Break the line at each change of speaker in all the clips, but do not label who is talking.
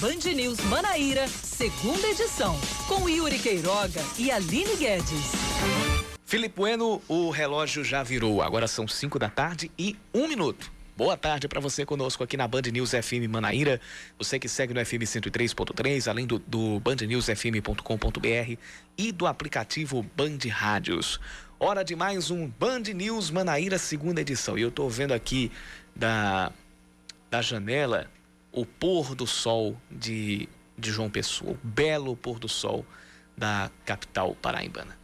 Band News Manaíra, segunda edição, com Yuri Queiroga e Aline Guedes.
Felipe Bueno, o relógio já virou. Agora são 5 da tarde e um minuto. Boa tarde para você conosco aqui na Band News FM Manaíra. Você que segue no FM 103.3, além do, do bandnewsfm.com.br e do aplicativo Band Rádios. Hora de mais um Band News Manaíra, segunda edição. E eu estou vendo aqui da, da janela o pôr do sol de, de João Pessoa, o belo pôr do sol da capital paraibana.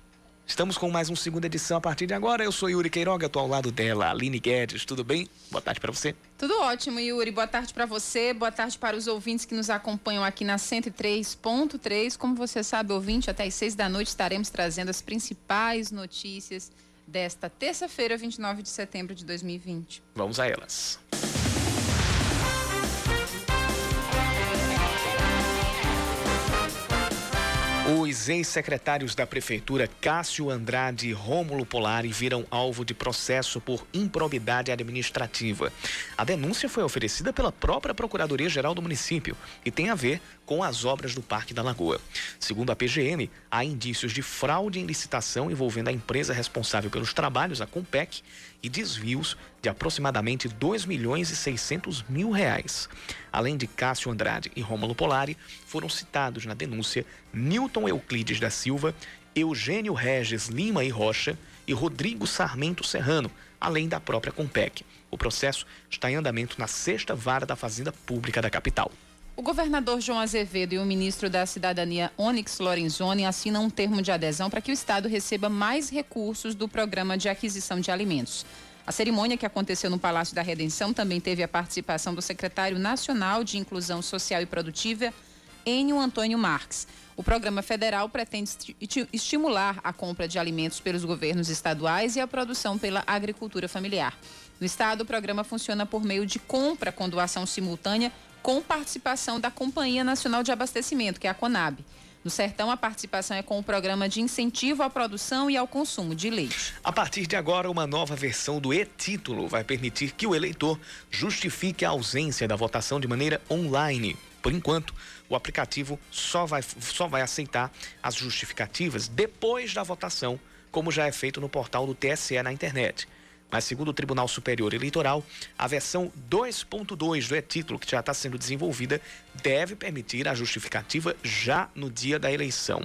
Estamos com mais uma segunda edição a partir de agora. Eu sou Yuri Queiroga, estou ao lado dela, Aline Guedes. Tudo bem? Boa tarde para você.
Tudo ótimo, Yuri. Boa tarde para você, boa tarde para os ouvintes que nos acompanham aqui na 103.3. Como você sabe, ouvinte, até às seis da noite estaremos trazendo as principais notícias desta terça-feira, 29 de setembro de 2020.
Vamos a elas. Os ex-secretários da Prefeitura Cássio Andrade e Rômulo Polari viram alvo de processo por improbidade administrativa. A denúncia foi oferecida pela própria Procuradoria-Geral do município e tem a ver com as obras do Parque da Lagoa. Segundo a PGM, há indícios de fraude em licitação envolvendo a empresa responsável pelos trabalhos, a Compec, e desvios de aproximadamente 2 milhões e 600 mil reais. Além de Cássio Andrade e Rômulo Polari, foram citados na denúncia Newton Euclides da Silva, Eugênio Regis Lima e Rocha e Rodrigo Sarmento Serrano, além da própria Compec. O processo está em andamento na sexta vara da Fazenda Pública da capital.
O governador João Azevedo e o ministro da Cidadania Onyx Lorenzoni assinam um termo de adesão para que o Estado receba mais recursos do programa de aquisição de alimentos. A cerimônia que aconteceu no Palácio da Redenção também teve a participação do secretário nacional de Inclusão Social e Produtiva, Enio Antônio Marques. O programa federal pretende estimular a compra de alimentos pelos governos estaduais e a produção pela agricultura familiar. No estado, o programa funciona por meio de compra com doação simultânea com participação da Companhia Nacional de Abastecimento, que é a CONAB. No Sertão, a participação é com o programa de incentivo à produção e ao consumo de leite.
A partir de agora, uma nova versão do e-título vai permitir que o eleitor justifique a ausência da votação de maneira online. Por enquanto, o aplicativo só vai, só vai aceitar as justificativas depois da votação, como já é feito no portal do TSE na internet. Mas, segundo o Tribunal Superior Eleitoral, a versão 2.2 do e-título, que já está sendo desenvolvida, deve permitir a justificativa já no dia da eleição.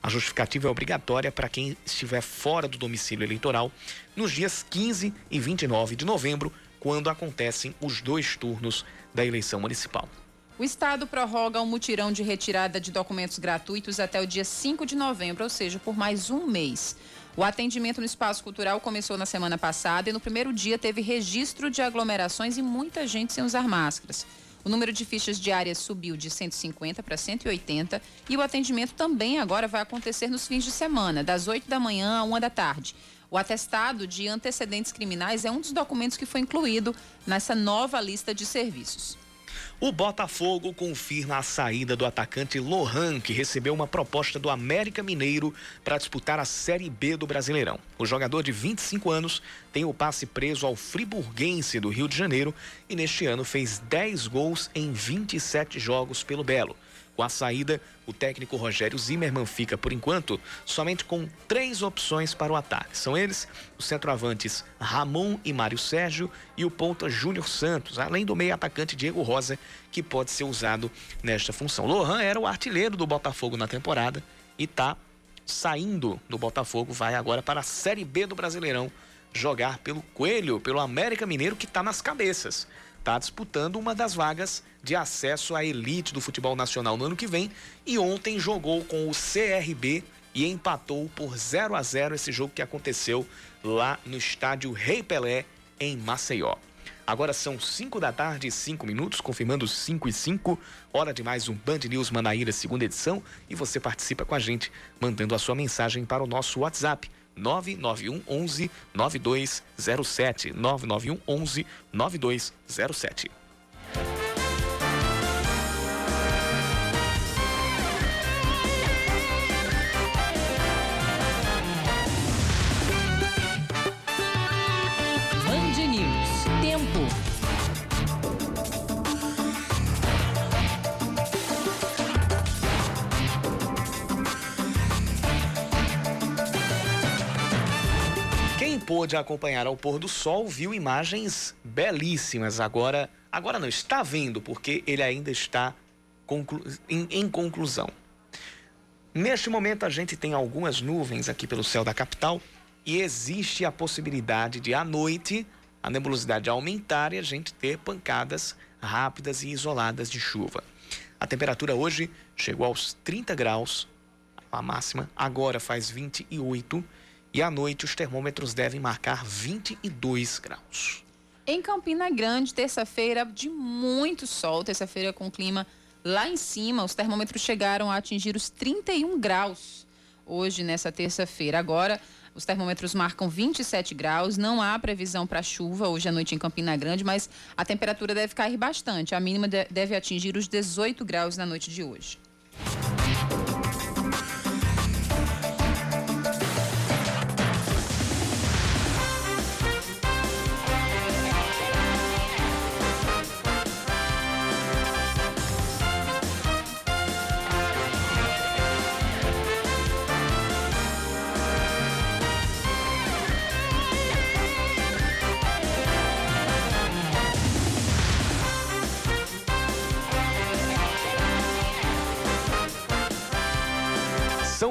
A justificativa é obrigatória para quem estiver fora do domicílio eleitoral nos dias 15 e 29 de novembro, quando acontecem os dois turnos da eleição municipal.
O Estado prorroga o um mutirão de retirada de documentos gratuitos até o dia 5 de novembro, ou seja, por mais um mês. O atendimento no espaço cultural começou na semana passada e no primeiro dia teve registro de aglomerações e muita gente sem usar máscaras. O número de fichas diárias subiu de 150 para 180 e o atendimento também agora vai acontecer nos fins de semana, das 8 da manhã à 1 da tarde. O atestado de antecedentes criminais é um dos documentos que foi incluído nessa nova lista de serviços.
O Botafogo confirma a saída do atacante Lohan, que recebeu uma proposta do América Mineiro para disputar a Série B do Brasileirão. O jogador de 25 anos tem o passe preso ao Friburguense do Rio de Janeiro e neste ano fez 10 gols em 27 jogos pelo Belo. Com a saída, o técnico Rogério Zimmermann fica, por enquanto, somente com três opções para o ataque. São eles os centroavantes Ramon e Mário Sérgio e o ponta Júnior Santos, além do meio atacante Diego Rosa, que pode ser usado nesta função. Lohan era o artilheiro do Botafogo na temporada e está saindo do Botafogo, vai agora para a Série B do Brasileirão jogar pelo Coelho, pelo América Mineiro, que está nas cabeças está disputando uma das vagas de acesso à elite do futebol nacional no ano que vem e ontem jogou com o CRB e empatou por 0 a 0 esse jogo que aconteceu lá no estádio Rei Pelé em Maceió. Agora são 5 da tarde e 5 minutos, confirmando 5 e 5. Hora de mais um Band News Manaíra, segunda edição. E você participa com a gente, mandando a sua mensagem para o nosso WhatsApp 991 11 9207. 991 11 9207. Pôde acompanhar ao pôr do sol viu imagens belíssimas. Agora, agora não está vendo, porque ele ainda está conclu em, em conclusão. Neste momento, a gente tem algumas nuvens aqui pelo céu da capital e existe a possibilidade de, à noite, a nebulosidade aumentar e a gente ter pancadas rápidas e isoladas de chuva. A temperatura hoje chegou aos 30 graus, a máxima, agora faz 28 e à noite os termômetros devem marcar 22 graus.
Em Campina Grande, terça-feira de muito sol, terça-feira com clima lá em cima, os termômetros chegaram a atingir os 31 graus hoje nessa terça-feira. Agora, os termômetros marcam 27 graus, não há previsão para chuva hoje à noite em Campina Grande, mas a temperatura deve cair bastante. A mínima deve atingir os 18 graus na noite de hoje.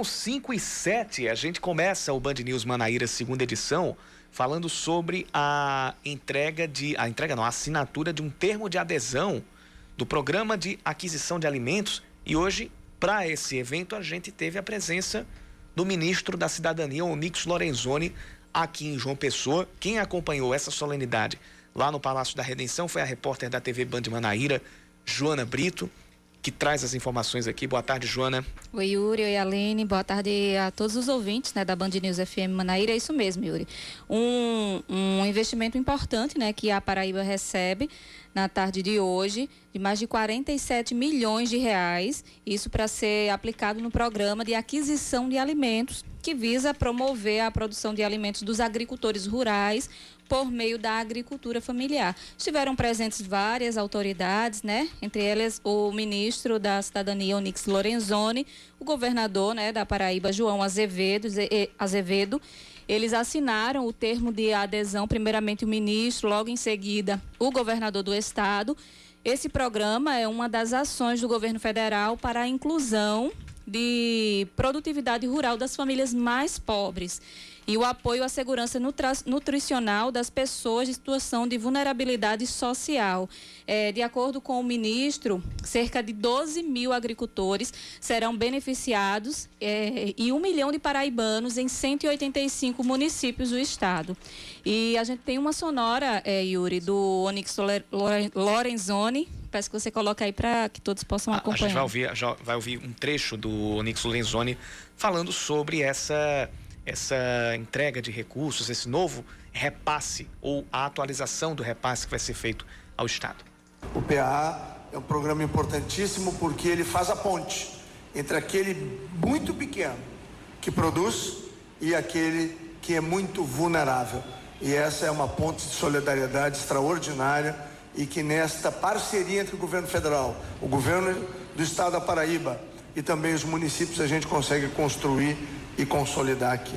São 5 e 7. A gente começa o Band News Manaíra, segunda edição, falando sobre a entrega de. A entrega não, a assinatura de um termo de adesão do programa de aquisição de alimentos. E hoje, para esse evento, a gente teve a presença do ministro da Cidadania, Onix Lorenzoni, aqui em João Pessoa. Quem acompanhou essa solenidade lá no Palácio da Redenção foi a repórter da TV Band Manaíra, Joana Brito que traz as informações aqui. Boa tarde, Joana.
Oi, Yuri. Oi, Aline. Boa tarde a todos os ouvintes né, da Band News FM Manaíra. É isso mesmo, Yuri. Um, um investimento importante né, que a Paraíba recebe na tarde de hoje, de mais de 47 milhões de reais, isso para ser aplicado no programa de aquisição de alimentos, que visa promover a produção de alimentos dos agricultores rurais por meio da agricultura familiar. Estiveram presentes várias autoridades, né? Entre elas o ministro da Cidadania, Onix Lorenzoni, o governador né, da Paraíba, João Azevedo, Azevedo eles assinaram o termo de adesão, primeiramente o ministro, logo em seguida o governador do estado. Esse programa é uma das ações do governo federal para a inclusão de produtividade rural das famílias mais pobres e o apoio à segurança nutricional das pessoas em situação de vulnerabilidade social. É, de acordo com o ministro, cerca de 12 mil agricultores serão beneficiados é, e um milhão de paraibanos em 185 municípios do estado. E a gente tem uma sonora, é, Yuri, do Onyx Lorenzoni, peço que você coloque aí para que todos possam acompanhar.
A gente vai ouvir, vai ouvir um trecho do Onyx Lorenzoni falando sobre essa essa entrega de recursos, esse novo repasse ou a atualização do repasse que vai ser feito ao Estado?
O PA é um programa importantíssimo porque ele faz a ponte entre aquele muito pequeno que produz e aquele que é muito vulnerável. E essa é uma ponte de solidariedade extraordinária e que nesta parceria entre o governo federal, o governo do estado da Paraíba e também os municípios a gente consegue construir e consolidar aqui.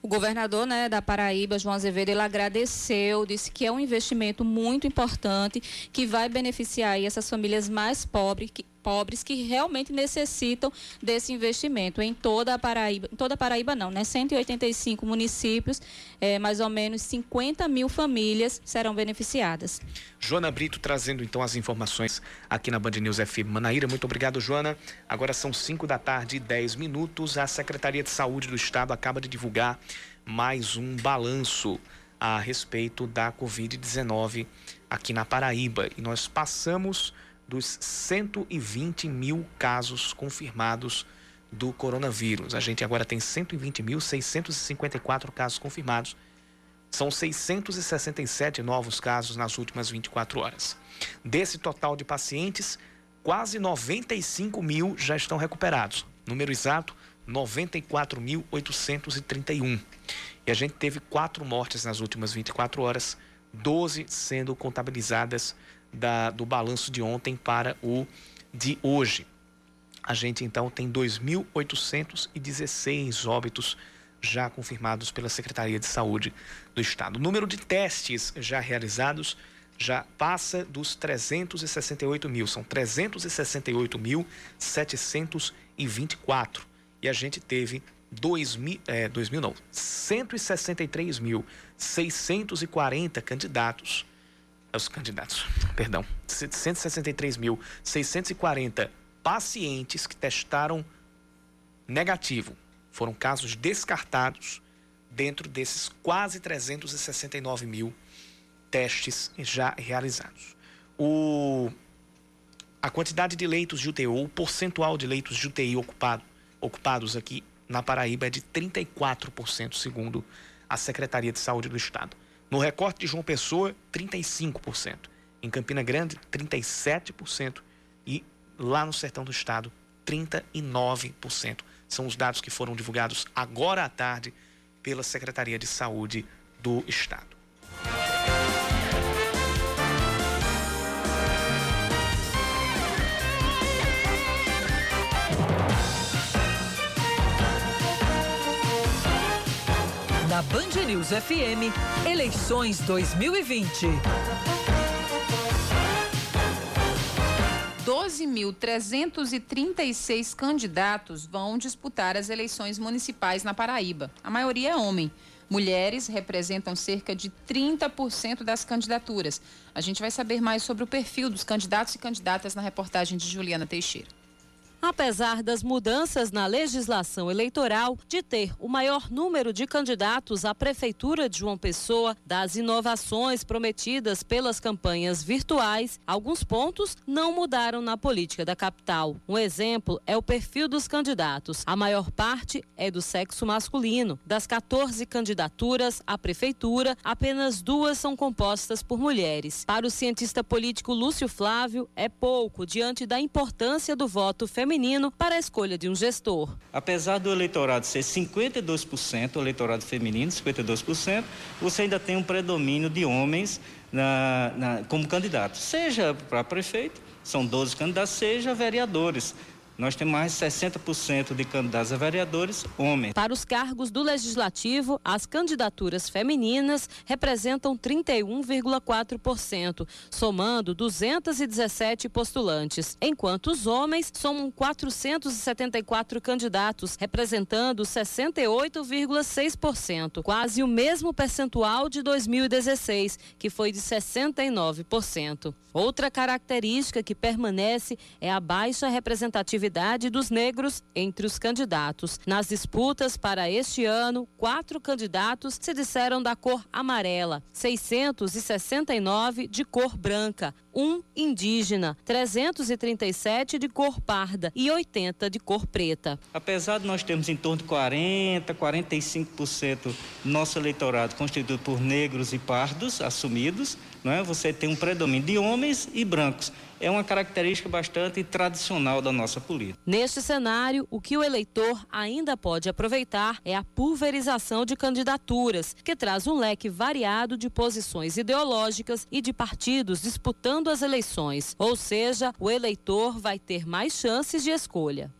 O governador né, da Paraíba, João Azevedo, ele agradeceu, disse que é um investimento muito importante que vai beneficiar essas famílias mais pobres que, pobres que realmente necessitam desse investimento em toda a Paraíba, toda a Paraíba não, né? 185 municípios, é, mais ou menos 50 mil famílias serão beneficiadas.
Joana Brito trazendo então as informações aqui na Band News FM Manaíra. Muito obrigado, Joana. Agora são 5 da tarde e 10 minutos. A Secretaria de Saúde do Estado acaba de divulgar mais um balanço a respeito da Covid-19 aqui na Paraíba. E nós passamos dos 120 mil casos confirmados do coronavírus. A gente agora tem 120.654 casos confirmados. São 667 novos casos nas últimas 24 horas. Desse total de pacientes, quase 95 mil já estão recuperados. Número exato, 94.831. E a gente teve quatro mortes nas últimas 24 horas, 12 sendo contabilizadas da, do balanço de ontem para o de hoje. A gente então tem 2.816 óbitos já confirmados pela Secretaria de Saúde do Estado. O número de testes já realizados já passa dos 368 mil, são 368.724. E a gente teve 2 mil, é, 2 mil não, 163.640 candidatos. Os candidatos, perdão, 163.640 pacientes que testaram negativo. Foram casos descartados dentro desses quase 369 mil testes já realizados. O, a quantidade de leitos de UTI, o percentual de leitos de UTI ocupado, ocupados aqui na Paraíba é de 34%, segundo a Secretaria de Saúde do Estado. No recorte de João Pessoa, 35%. Em Campina Grande, 37%. E lá no sertão do Estado, 39%. São os dados que foram divulgados agora à tarde pela Secretaria de Saúde do Estado.
Na Band News FM, eleições 2020.
12.336 candidatos vão disputar as eleições municipais na Paraíba. A maioria é homem. Mulheres representam cerca de 30% das candidaturas. A gente vai saber mais sobre o perfil dos candidatos e candidatas na reportagem de Juliana Teixeira.
Apesar das mudanças na legislação eleitoral, de ter o maior número de candidatos à Prefeitura de João Pessoa, das inovações prometidas pelas campanhas virtuais, alguns pontos não mudaram na política da capital. Um exemplo é o perfil dos candidatos. A maior parte é do sexo masculino. Das 14 candidaturas à Prefeitura, apenas duas são compostas por mulheres. Para o cientista político Lúcio Flávio, é pouco diante da importância do voto feminino feminino para a escolha de um gestor.
Apesar do eleitorado ser 52%, o eleitorado feminino, 52%, você ainda tem um predomínio de homens na, na, como candidatos, seja para prefeito, são 12 candidatos, seja vereadores nós temos mais de 60% de candidatos a vereadores homens.
Para os cargos do Legislativo, as candidaturas femininas representam 31,4%, somando 217 postulantes, enquanto os homens somam 474 candidatos, representando 68,6%, quase o mesmo percentual de 2016, que foi de 69%. Outra característica que permanece é a baixa representatividade dos negros entre os candidatos. Nas disputas para este ano, quatro candidatos se disseram da cor amarela, 669 de cor branca, um indígena, 337 de cor parda e 80 de cor preta.
Apesar de nós termos em torno de 40, 45% nosso eleitorado constituído por negros e pardos assumidos, não é? Você tem um predomínio de homens e brancos é uma característica bastante tradicional da nossa política.
Neste cenário, o que o eleitor ainda pode aproveitar é a pulverização de candidaturas, que traz um leque variado de posições ideológicas e de partidos disputando as eleições. Ou seja, o eleitor vai ter mais chances de escolha.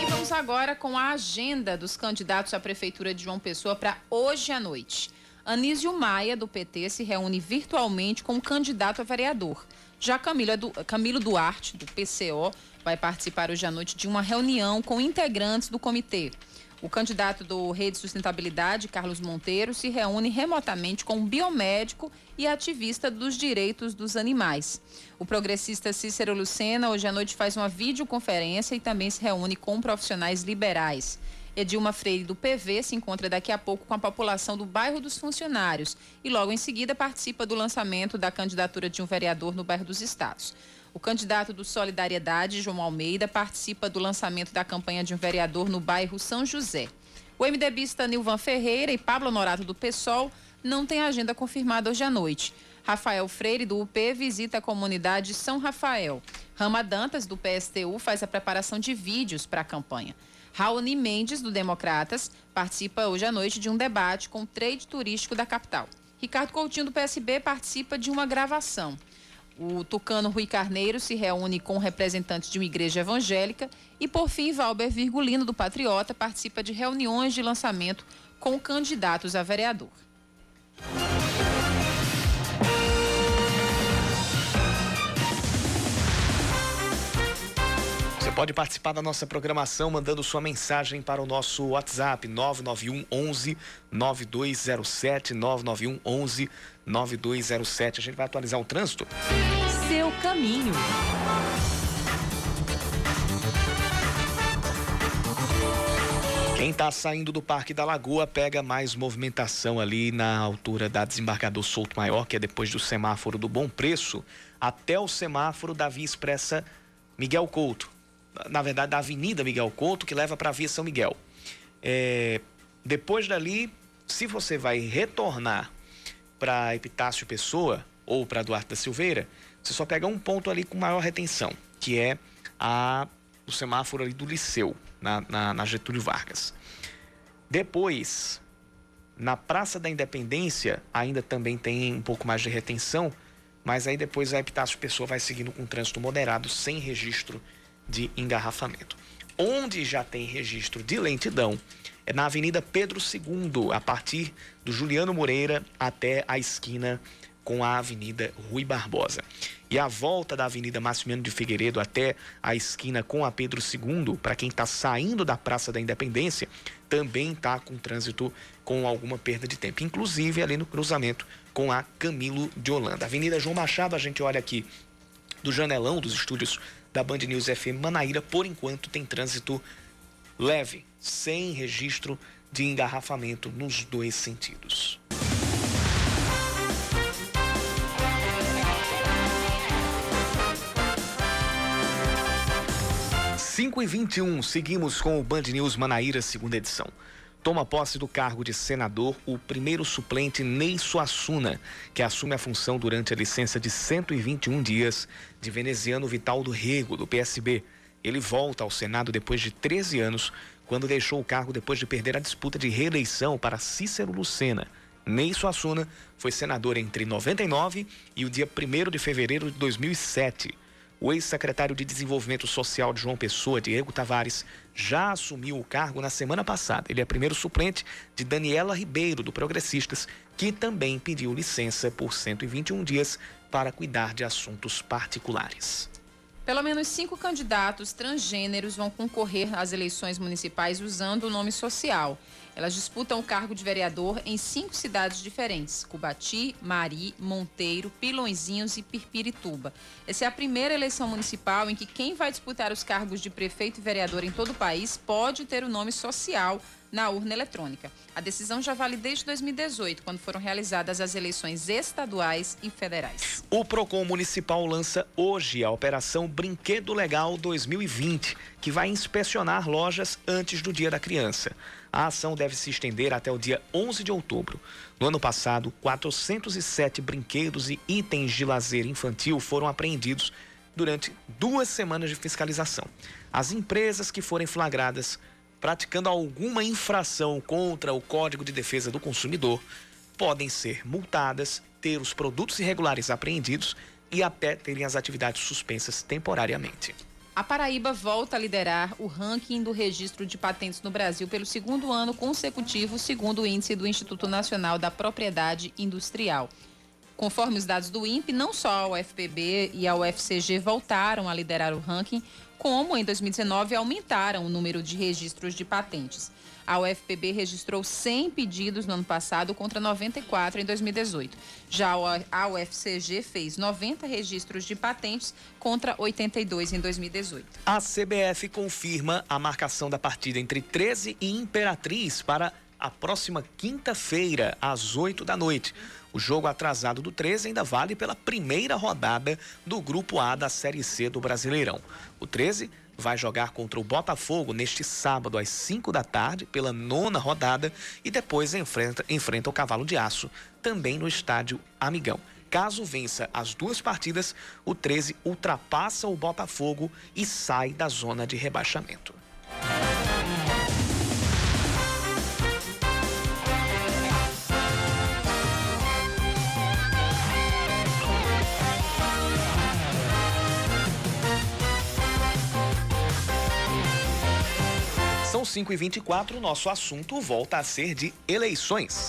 E vamos agora com a agenda dos candidatos à Prefeitura de João Pessoa para hoje à noite. Anísio Maia, do PT, se reúne virtualmente com o candidato a vereador. Já Camilo Duarte, do PCO, vai participar hoje à noite de uma reunião com integrantes do comitê. O candidato do Rede Sustentabilidade, Carlos Monteiro, se reúne remotamente com um biomédico e ativista dos direitos dos animais. O progressista Cícero Lucena, hoje à noite, faz uma videoconferência e também se reúne com profissionais liberais. Edilma Freire, do PV, se encontra daqui a pouco com a população do bairro dos Funcionários e logo em seguida participa do lançamento da candidatura de um vereador no bairro dos Estados. O candidato do Solidariedade, João Almeida, participa do lançamento da campanha de um vereador no bairro São José. O MDBista Nilvan Ferreira e Pablo Norato do PSOL não têm agenda confirmada hoje à noite. Rafael Freire, do UP, visita a comunidade São Rafael. Rama Dantas, do PSTU, faz a preparação de vídeos para a campanha. Raoni Mendes, do Democratas, participa hoje à noite de um debate com o trade turístico da capital. Ricardo Coutinho, do PSB, participa de uma gravação. O tucano Rui Carneiro se reúne com representantes de uma igreja evangélica e, por fim, Valber Virgulino, do Patriota, participa de reuniões de lançamento com candidatos a vereador.
Pode participar da nossa programação mandando sua mensagem para o nosso WhatsApp 991 11 9207 991 11 9207. A gente vai atualizar o trânsito.
Seu caminho.
Quem está saindo do Parque da Lagoa pega mais movimentação ali na altura da desembargador Souto Maior, que é depois do semáforo do Bom Preço, até o semáforo da Via Expressa Miguel Couto. Na verdade, da Avenida Miguel Couto, que leva para a Via São Miguel. É, depois dali, se você vai retornar para Epitácio Pessoa ou para Duarte da Silveira, você só pega um ponto ali com maior retenção, que é a, o semáforo ali do Liceu na, na, na Getúlio Vargas. Depois, na Praça da Independência, ainda também tem um pouco mais de retenção, mas aí depois a Epitácio Pessoa vai seguindo com trânsito moderado, sem registro engarrafamento. Onde já tem registro de lentidão é na Avenida Pedro II, a partir do Juliano Moreira até a esquina com a Avenida Rui Barbosa. E a volta da Avenida Maximiano de Figueiredo até a esquina com a Pedro II, para quem está saindo da Praça da Independência, também está com trânsito com alguma perda de tempo, inclusive ali no cruzamento com a Camilo de Holanda. Avenida João Machado, a gente olha aqui do janelão dos estúdios da Band News FM Manaíra, por enquanto tem trânsito leve, sem registro de engarrafamento nos dois sentidos. 5 e 21 seguimos com o Band News Manaíra, segunda edição. Toma posse do cargo de senador o primeiro suplente Ney Suassuna, que assume a função durante a licença de 121 dias de veneziano Vital do Rego, do PSB. Ele volta ao Senado depois de 13 anos, quando deixou o cargo depois de perder a disputa de reeleição para Cícero Lucena. Ney Suassuna foi senador entre 99 e o dia 1 de fevereiro de 2007. O ex-secretário de Desenvolvimento Social de João Pessoa, Diego Tavares, já assumiu o cargo na semana passada. Ele é primeiro suplente de Daniela Ribeiro, do Progressistas, que também pediu licença por 121 dias para cuidar de assuntos particulares.
Pelo menos cinco candidatos transgêneros vão concorrer às eleições municipais usando o nome social. Elas disputam o cargo de vereador em cinco cidades diferentes: Cubati, Mari, Monteiro, Pilõezinhos e Pirpirituba. Essa é a primeira eleição municipal em que quem vai disputar os cargos de prefeito e vereador em todo o país pode ter o nome social na urna eletrônica. A decisão já vale desde 2018, quando foram realizadas as eleições estaduais e federais.
O Procon Municipal lança hoje a Operação Brinquedo Legal 2020, que vai inspecionar lojas antes do Dia da Criança. A ação deve se estender até o dia 11 de outubro. No ano passado, 407 brinquedos e itens de lazer infantil foram apreendidos durante duas semanas de fiscalização. As empresas que forem flagradas praticando alguma infração contra o Código de Defesa do Consumidor podem ser multadas, ter os produtos irregulares apreendidos e até terem as atividades suspensas temporariamente.
A Paraíba volta a liderar o ranking do registro de patentes no Brasil pelo segundo ano consecutivo, segundo o índice do Instituto Nacional da Propriedade Industrial. Conforme os dados do INPE, não só a UFPB e a UFCG voltaram a liderar o ranking, como em 2019 aumentaram o número de registros de patentes. A UFPB registrou 100 pedidos no ano passado contra 94 em 2018. Já a UFCG fez 90 registros de patentes contra 82 em 2018.
A CBF confirma a marcação da partida entre 13 e Imperatriz para a próxima quinta-feira, às 8 da noite. O jogo atrasado do 13 ainda vale pela primeira rodada do Grupo A da Série C do Brasileirão. O 13 vai jogar contra o Botafogo neste sábado às 5 da tarde, pela nona rodada, e depois enfrenta, enfrenta o Cavalo de Aço, também no estádio Amigão. Caso vença as duas partidas, o 13 ultrapassa o Botafogo e sai da zona de rebaixamento. São 5 e 24 nosso assunto volta a ser de eleições.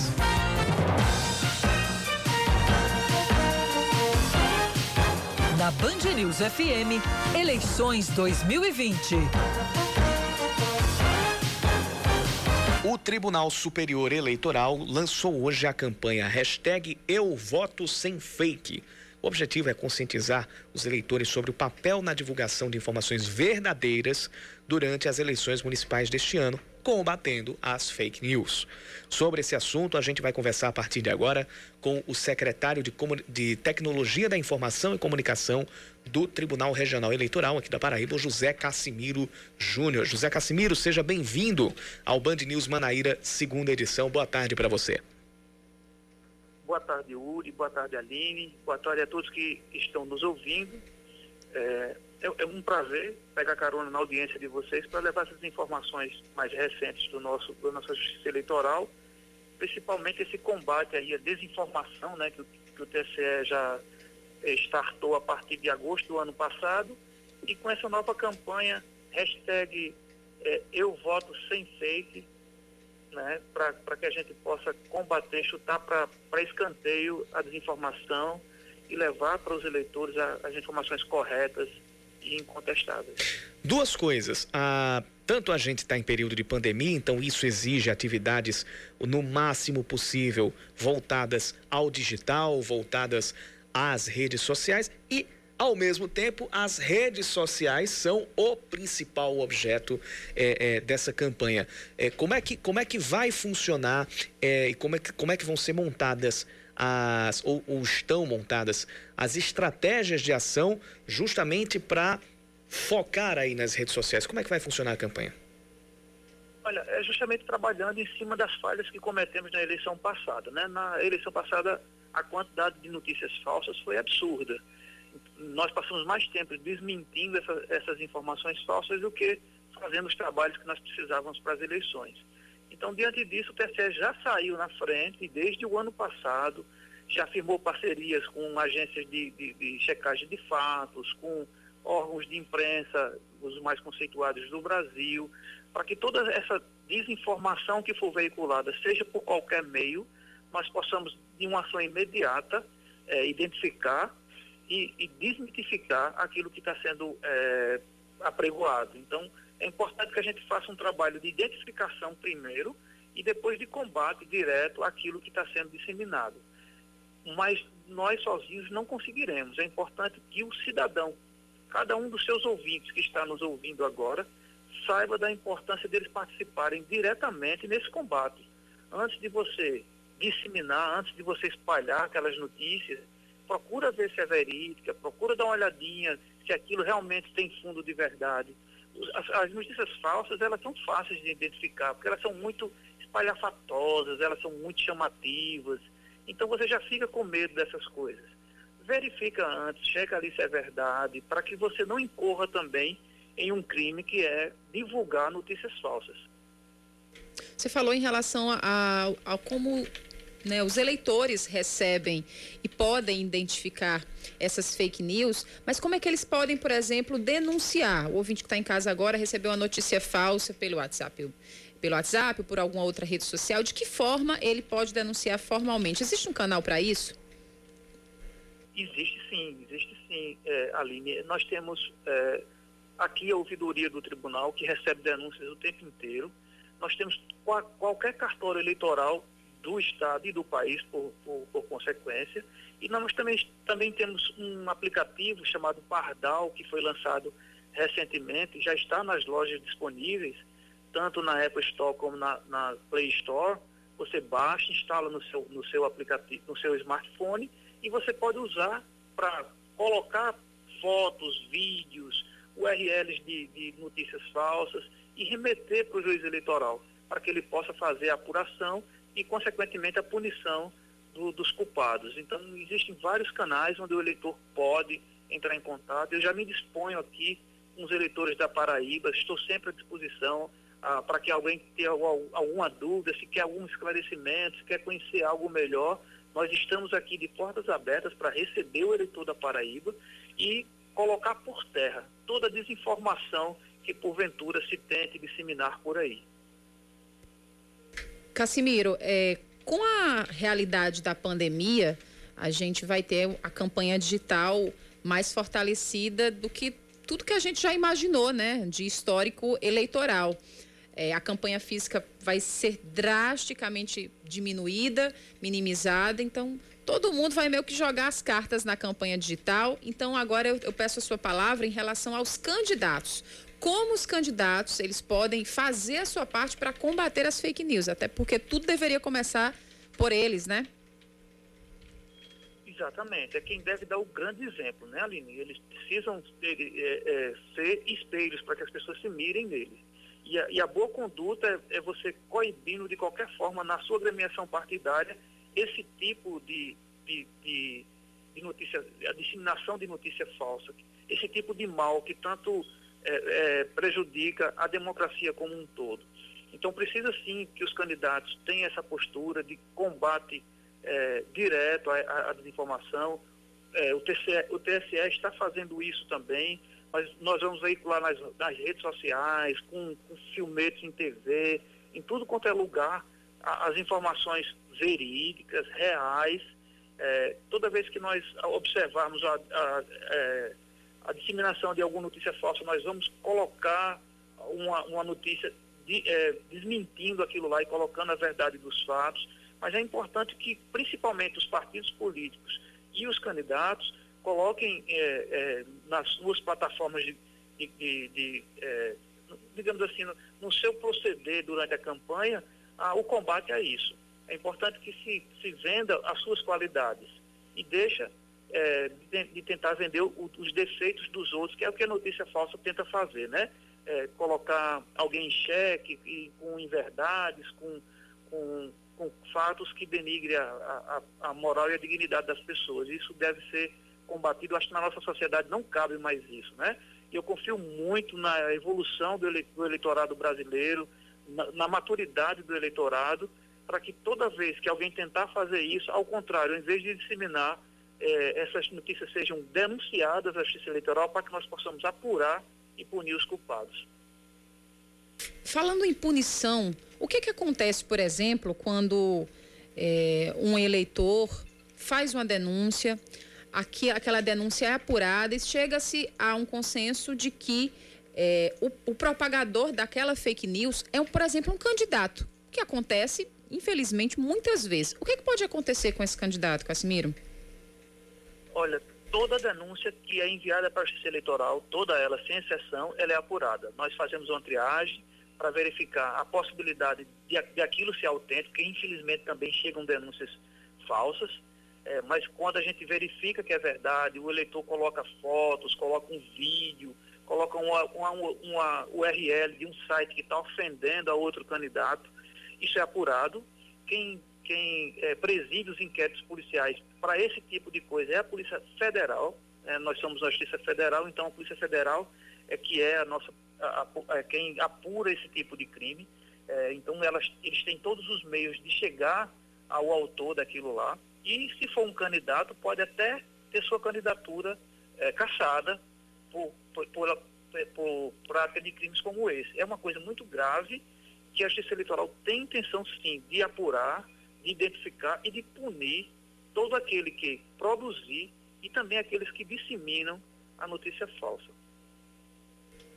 Na Band News FM, eleições 2020.
O Tribunal Superior Eleitoral lançou hoje a campanha hashtag Eu Voto Sem Fake. O objetivo é conscientizar os eleitores sobre o papel na divulgação de informações verdadeiras durante as eleições municipais deste ano, combatendo as fake news. Sobre esse assunto, a gente vai conversar a partir de agora com o secretário de, de Tecnologia da Informação e Comunicação do Tribunal Regional Eleitoral aqui da Paraíba, José Cassimiro Júnior. José Cassimiro, seja bem-vindo ao Band News Manaíra, segunda edição. Boa tarde para você.
Boa tarde, Uri. Boa tarde, Aline. Boa tarde a todos que estão nos ouvindo. É, é, é um prazer pegar carona na audiência de vocês para levar essas informações mais recentes do nosso, da nossa justiça eleitoral, principalmente esse combate aí à desinformação, né, que, que o TSE já startou a partir de agosto do ano passado, e com essa nova campanha, hashtag é, Eu Voto Sem Fake, né, para que a gente possa combater, chutar para escanteio a desinformação e levar para os eleitores a, as informações corretas e incontestáveis.
Duas coisas. Ah, tanto a gente está em período de pandemia, então isso exige atividades no máximo possível voltadas ao digital, voltadas às redes sociais e ao mesmo tempo, as redes sociais são o principal objeto é, é, dessa campanha. É, como, é que, como é que vai funcionar é, e como é que, como é que vão ser montadas as, ou, ou estão montadas as estratégias de ação justamente para focar aí nas redes sociais? Como é que vai funcionar a campanha?
Olha, é justamente trabalhando em cima das falhas que cometemos na eleição passada. Né? Na eleição passada, a quantidade de notícias falsas foi absurda nós passamos mais tempo desmentindo essa, essas informações falsas do que fazendo os trabalhos que nós precisávamos para as eleições. Então, diante disso, o TSE já saiu na frente desde o ano passado já firmou parcerias com agências de, de, de checagem de fatos, com órgãos de imprensa, os mais conceituados do Brasil, para que toda essa desinformação que for veiculada, seja por qualquer meio, nós possamos, de uma ação imediata, é, identificar e, e desmitificar aquilo que está sendo é, apregoado. Então, é importante que a gente faça um trabalho de identificação primeiro e depois de combate direto àquilo que está sendo disseminado. Mas nós sozinhos não conseguiremos. É importante que o cidadão, cada um dos seus ouvintes que está nos ouvindo agora, saiba da importância deles participarem diretamente nesse combate. Antes de você disseminar, antes de você espalhar aquelas notícias, procura ver se é verídica, procura dar uma olhadinha se aquilo realmente tem fundo de verdade. As, as notícias falsas, elas são fáceis de identificar, porque elas são muito espalhafatosas, elas são muito chamativas. Então você já fica com medo dessas coisas. Verifica antes, checa ali se é verdade, para que você não incorra também em um crime que é divulgar notícias falsas.
Você falou em relação a, a, a como né, os eleitores recebem e podem identificar essas fake news, mas como é que eles podem, por exemplo, denunciar? O ouvinte que está em casa agora recebeu uma notícia falsa pelo WhatsApp, pelo WhatsApp, ou por alguma outra rede social. De que forma ele pode denunciar formalmente? Existe um canal para isso?
Existe sim, existe sim, é, Aline. Nós temos é, aqui a ouvidoria do tribunal que recebe denúncias o tempo inteiro. Nós temos qualquer cartório eleitoral do Estado e do país, por, por, por, consequência. E nós também, também temos um aplicativo chamado Pardal, que foi lançado recentemente, já está nas lojas disponíveis, tanto na Apple Store como na, na Play Store. Você baixa, instala no seu, no seu aplicativo, no seu smartphone e você pode usar para colocar fotos, vídeos, URLs de, de notícias falsas e remeter para o juiz eleitoral, para que ele possa fazer a apuração e, consequentemente, a punição do, dos culpados. Então, existem vários canais onde o eleitor pode entrar em contato. Eu já me disponho aqui com os eleitores da Paraíba, estou sempre à disposição ah, para que alguém tenha alguma dúvida, se quer algum esclarecimento, se quer conhecer algo melhor. Nós estamos aqui de portas abertas para receber o eleitor da Paraíba e colocar por terra toda a desinformação que porventura se tente disseminar por aí.
Cassimiro, é, com a realidade da pandemia, a gente vai ter a campanha digital mais fortalecida do que tudo que a gente já imaginou, né, de histórico eleitoral. É, a campanha física vai ser drasticamente diminuída, minimizada, então todo mundo vai meio que jogar as cartas na campanha digital. Então agora eu, eu peço a sua palavra em relação aos candidatos. Como os candidatos eles podem fazer a sua parte para combater as fake news, até porque tudo deveria começar por eles, né?
Exatamente, é quem deve dar o grande exemplo, né, Aline? Eles precisam é, é, ser espelhos para que as pessoas se mirem neles. E a, e a boa conduta é, é, você coibindo de qualquer forma na sua agremiação partidária esse tipo de, de, de, de notícia, a disseminação de notícia falsa, esse tipo de mal que tanto é, é, prejudica a democracia como um todo. Então precisa sim que os candidatos tenham essa postura de combate é, direto à, desinformação. É, o, TCE, o TSE está fazendo isso também, mas nós vamos veicular nas, nas redes sociais, com, com filmetes em TV, em tudo quanto é lugar, a, as informações verídicas, reais. É, toda vez que nós observarmos a, a, é, a, disseminação de alguma notícia falsa, nós vamos colocar uma, uma notícia de, é, desmentindo aquilo lá e colocando a verdade dos fatos. Mas é importante que, principalmente, os partidos políticos e os candidatos coloquem é, é, nas suas plataformas de, de, de, de é, digamos assim, no, no, seu proceder durante a campanha, a, o combate a isso. É importante que se, se venda as suas qualidades e deixa é, de, tentar vender o, os defeitos dos outros, que é o que a notícia falsa tenta fazer, né? É, colocar alguém em xeque, e, com inverdades, com, com, com fatos que denigre a, a, a, moral e a dignidade das pessoas. Isso deve ser combatido. Acho que na nossa sociedade não cabe mais isso, né? E eu confio muito na evolução do, ele, do eleitorado brasileiro, na, na maturidade do eleitorado, para que toda vez que alguém tentar fazer isso, ao contrário, em vez de disseminar, eh, essas notícias sejam denunciadas à Justiça Eleitoral para que nós possamos apurar e punir os culpados.
Falando em punição, o que, que acontece, por exemplo, quando eh, um eleitor faz uma denúncia, aqui, aquela denúncia é apurada e chega-se a um consenso de que eh, o, o propagador daquela fake news é, por exemplo, um candidato, o que acontece infelizmente, muitas vezes. O que, que pode acontecer com esse candidato, Casimiro?
Olha, toda denúncia que é enviada para a Justiça Eleitoral, toda ela, sem exceção, ela é apurada. Nós fazemos uma triagem para verificar a possibilidade de, de aquilo ser autêntico, porque infelizmente também chegam denúncias falsas, é, mas quando a gente verifica que é verdade, o eleitor coloca fotos, coloca um vídeo, coloca uma, uma, uma URL de um site que está ofendendo a outro candidato, isso é apurado. Quem, quem é, preside os inquéritos policiais para esse tipo de coisa é a Polícia Federal. É, nós somos a Justiça Federal, então a Polícia Federal é que é a nossa, a, a, quem apura esse tipo de crime. É, então elas, eles têm todos os meios de chegar ao autor daquilo lá. E se for um candidato, pode até ter sua candidatura é, caçada por, por, por, por prática de crimes como esse. É uma coisa muito grave que a Justiça Eleitoral tem intenção, sim, de apurar, de identificar e de punir todo aquele que produzir e também aqueles que disseminam a notícia falsa.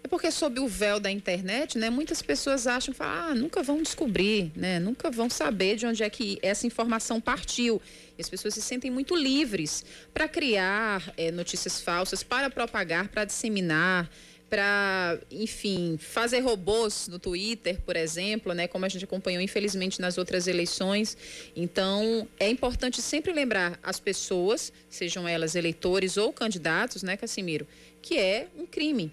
É porque sob o véu da internet, né, muitas pessoas acham, falam, ah, nunca vão descobrir, né, nunca vão saber de onde é que essa informação partiu. E as pessoas se sentem muito livres para criar é, notícias falsas, para propagar, para disseminar para, enfim, fazer robôs no Twitter, por exemplo, né, como a gente acompanhou infelizmente nas outras eleições. Então, é importante sempre lembrar as pessoas, sejam elas eleitores ou candidatos, né, Cassimiro, que é um crime.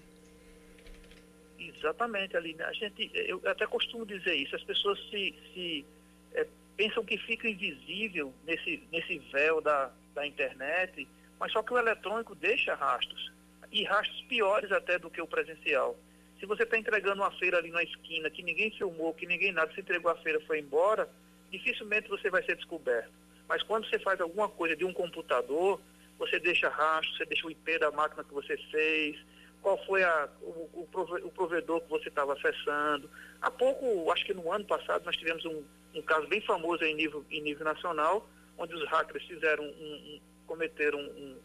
Exatamente, Aline. A gente, eu até costumo dizer isso, as pessoas se, se é, pensam que fica invisível nesse, nesse véu da, da internet, mas só que o eletrônico deixa rastros e rastros piores até do que o presencial. Se você está entregando uma feira ali na esquina, que ninguém filmou, que ninguém nada, se entregou a feira foi embora, dificilmente você vai ser descoberto. Mas quando você faz alguma coisa de um computador, você deixa rastro, você deixa o IP da máquina que você fez, qual foi a, o, o, provedor que você estava acessando. Há pouco, acho que no ano passado, nós tivemos um, um caso bem famoso em nível, em nível nacional, onde os hackers fizeram um, um cometeram um,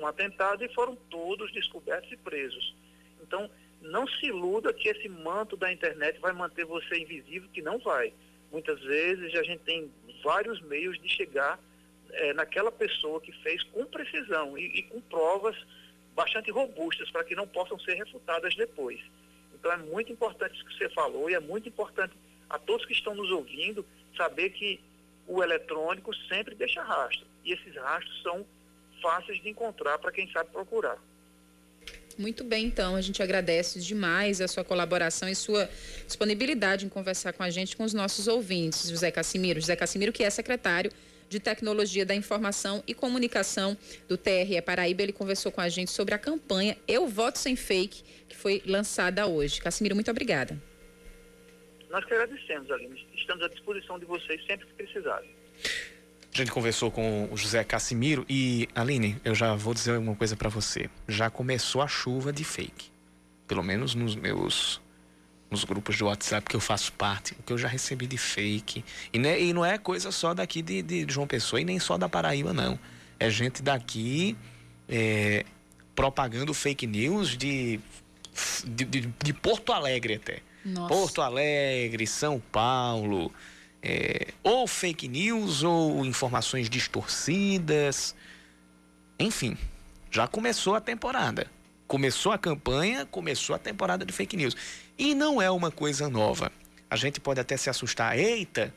um, atentado e foram todos descobertos e presos. Então, não se iluda que esse manto da internet vai manter você invisível, que não vai. Muitas vezes a gente tem vários meios de chegar é, naquela pessoa que fez com precisão e, e com provas bastante robustas para que não possam ser refutadas depois. Então é muito importante isso que você falou e é muito importante a todos que estão nos ouvindo saber que o eletrônico sempre deixa rastro. E esses rastros são fáceis de encontrar para quem sabe procurar.
Muito bem, então, a gente agradece demais a sua colaboração e sua disponibilidade em conversar com a gente, com os nossos ouvintes, José Cassimiro. José Cassimiro, que é secretário de Tecnologia da Informação e Comunicação do TRE Paraíba. Ele conversou com a gente sobre a campanha Eu Voto Sem Fake, que foi lançada hoje. Cassimiro, muito obrigada.
Nós que agradecemos, Aline. Estamos à disposição de vocês sempre que precisarem.
A gente conversou com o José Cassimiro e, Aline, eu já vou dizer uma coisa para você. Já começou a chuva de fake. Pelo menos nos meus nos grupos de WhatsApp que eu faço parte, o que eu já recebi de fake. E, né, e não é coisa só daqui de, de, João Pessoa e nem só da Paraíba, não. É gente daqui é, propagando fake news de, de, de, de Porto Alegre até. Nossa. Porto Alegre, São Paulo. É, ou fake news ou informações distorcidas. Enfim, já começou a temporada. Começou a campanha, começou a temporada de fake news. E não é uma coisa nova. A gente pode até se assustar, eita,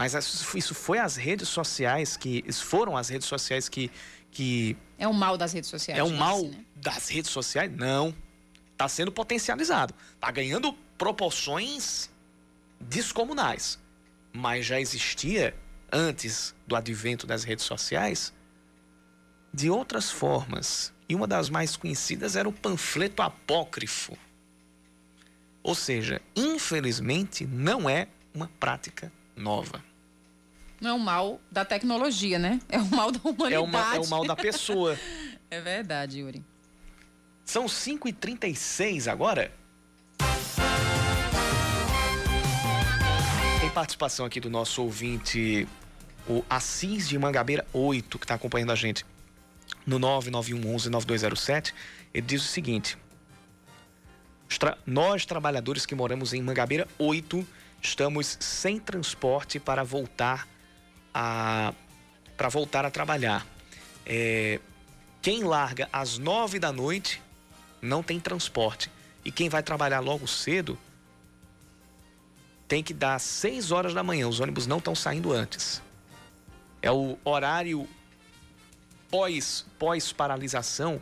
mas isso foi as redes sociais que. Foram as redes sociais que. que
é o mal das redes sociais.
É o mal né? das redes sociais? Não. Está sendo potencializado. Está ganhando proporções descomunais. Mas já existia, antes do advento das redes sociais, de outras formas. E uma das mais conhecidas era o panfleto apócrifo ou seja, infelizmente, não é uma prática nova.
Não é o mal da tecnologia, né? É o mal da humanidade. É
o, mal, é o mal da pessoa.
é verdade, Yuri.
São 5h36 agora. Tem participação aqui do nosso ouvinte, o Assis de Mangabeira 8, que está acompanhando a gente no 991 11 9207. Ele diz o seguinte: nós, trabalhadores que moramos em Mangabeira 8, estamos sem transporte para voltar a, para voltar a trabalhar. É, quem larga às 9 da noite não tem transporte. E quem vai trabalhar logo cedo tem que dar 6 horas da manhã. Os ônibus não estão saindo antes. É o horário pós, pós paralisação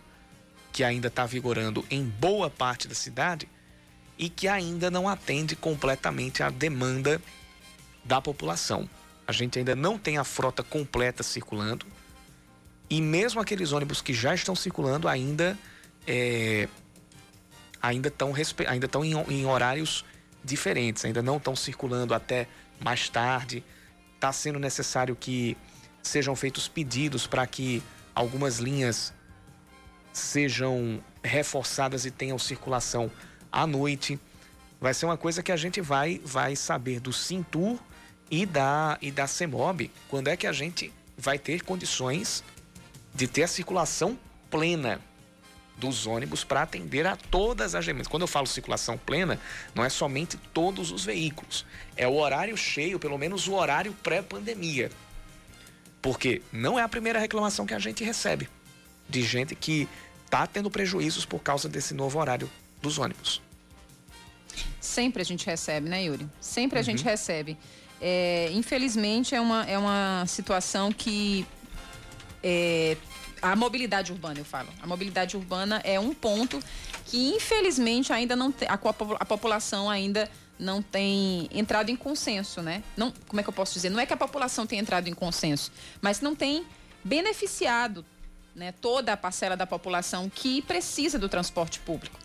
que ainda está vigorando em boa parte da cidade e que ainda não atende completamente à demanda da população. A gente ainda não tem a frota completa circulando e mesmo aqueles ônibus que já estão circulando ainda é, ainda estão ainda estão em, em horários diferentes, ainda não estão circulando até mais tarde. Está sendo necessário que sejam feitos pedidos para que algumas linhas sejam reforçadas e tenham circulação à noite. Vai ser uma coisa que a gente vai vai saber do Cintur e da e da Semob, quando é que a gente vai ter condições de ter a circulação plena dos ônibus para atender a todas as demandas. Quando eu falo circulação plena, não é somente todos os veículos, é o horário cheio, pelo menos o horário pré-pandemia. Porque não é a primeira reclamação que a gente recebe de gente que está tendo prejuízos por causa desse novo horário dos ônibus.
Sempre a gente recebe, né, Yuri? Sempre a gente uhum. recebe. É, infelizmente, é uma, é uma situação que. É, a mobilidade urbana, eu falo. A mobilidade urbana é um ponto que, infelizmente, ainda não tem. A, a população ainda não tem entrado em consenso, né? Não, como é que eu posso dizer? Não é que a população tenha entrado em consenso, mas não tem beneficiado né, toda a parcela da população que precisa do transporte público.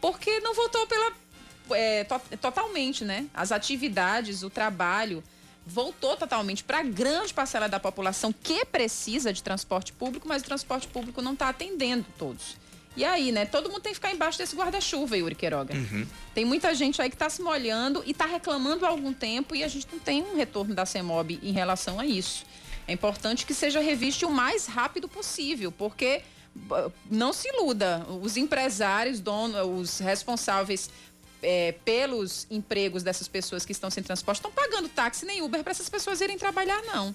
Porque não voltou pela. É, to, totalmente, né? As atividades, o trabalho voltou totalmente para a grande parcela da população que precisa de transporte público, mas o transporte público não está atendendo todos. E aí, né? Todo mundo tem que ficar embaixo desse guarda-chuva, Yuri Queiroga.
Uhum.
Tem muita gente aí que está se molhando e está reclamando há algum tempo e a gente não tem um retorno da CEMOB em relação a isso. É importante que seja revisto o mais rápido possível, porque não se iluda, os empresários, donos, os responsáveis é, pelos empregos dessas pessoas que estão sem transporte estão pagando táxi nem Uber para essas pessoas irem trabalhar, não.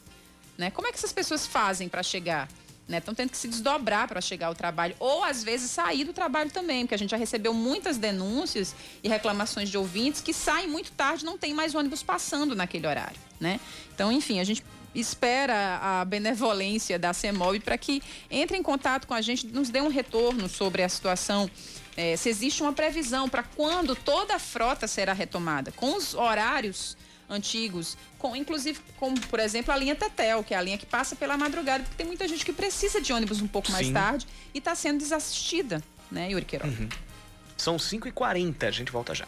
Né? Como é que essas pessoas fazem para chegar? Estão né? tendo que se desdobrar para chegar ao trabalho, ou às vezes sair do trabalho também, porque a gente já recebeu muitas denúncias e reclamações de ouvintes que saem muito tarde, não tem mais ônibus passando naquele horário, né? Então, enfim, a gente espera a benevolência da CEMOB para que entre em contato com a gente, nos dê um retorno sobre a situação. É, se existe uma previsão para quando toda a frota será retomada, com os horários antigos, com inclusive como por exemplo a linha Tetel, que é a linha que passa pela madrugada, porque tem muita gente que precisa de ônibus um pouco mais Sim. tarde e está sendo desassistida, né, Yuri Queiroz? Uhum.
São 5h40, a gente volta já.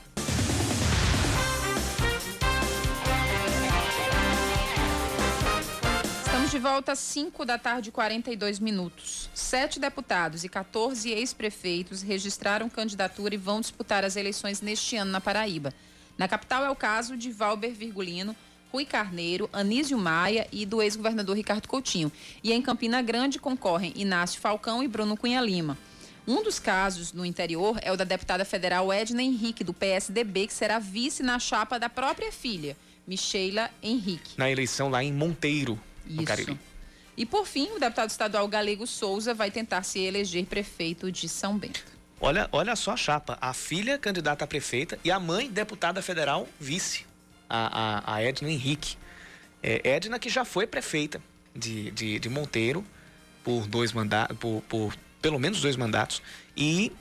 Estamos de volta às 5 da tarde, 42 minutos. Sete deputados e 14 ex-prefeitos registraram candidatura e vão disputar as eleições neste ano na Paraíba. Na capital é o caso de Valber Virgulino, Rui Carneiro, Anísio Maia e do ex-governador Ricardo Coutinho. E em Campina Grande concorrem Inácio Falcão e Bruno Cunha Lima. Um dos casos no interior é o da deputada federal Edna Henrique, do PSDB, que será vice na chapa da própria filha, Micheila Henrique.
Na eleição lá em Monteiro, no
Cariri. E por fim, o deputado estadual Galego Souza vai tentar se eleger prefeito de São Bento.
Olha, olha só a chapa. A filha candidata a prefeita e a mãe deputada federal vice, a, a, a Edna Henrique. É, Edna que já foi prefeita de, de, de Monteiro por dois mandatos, por, por pelo menos dois mandatos e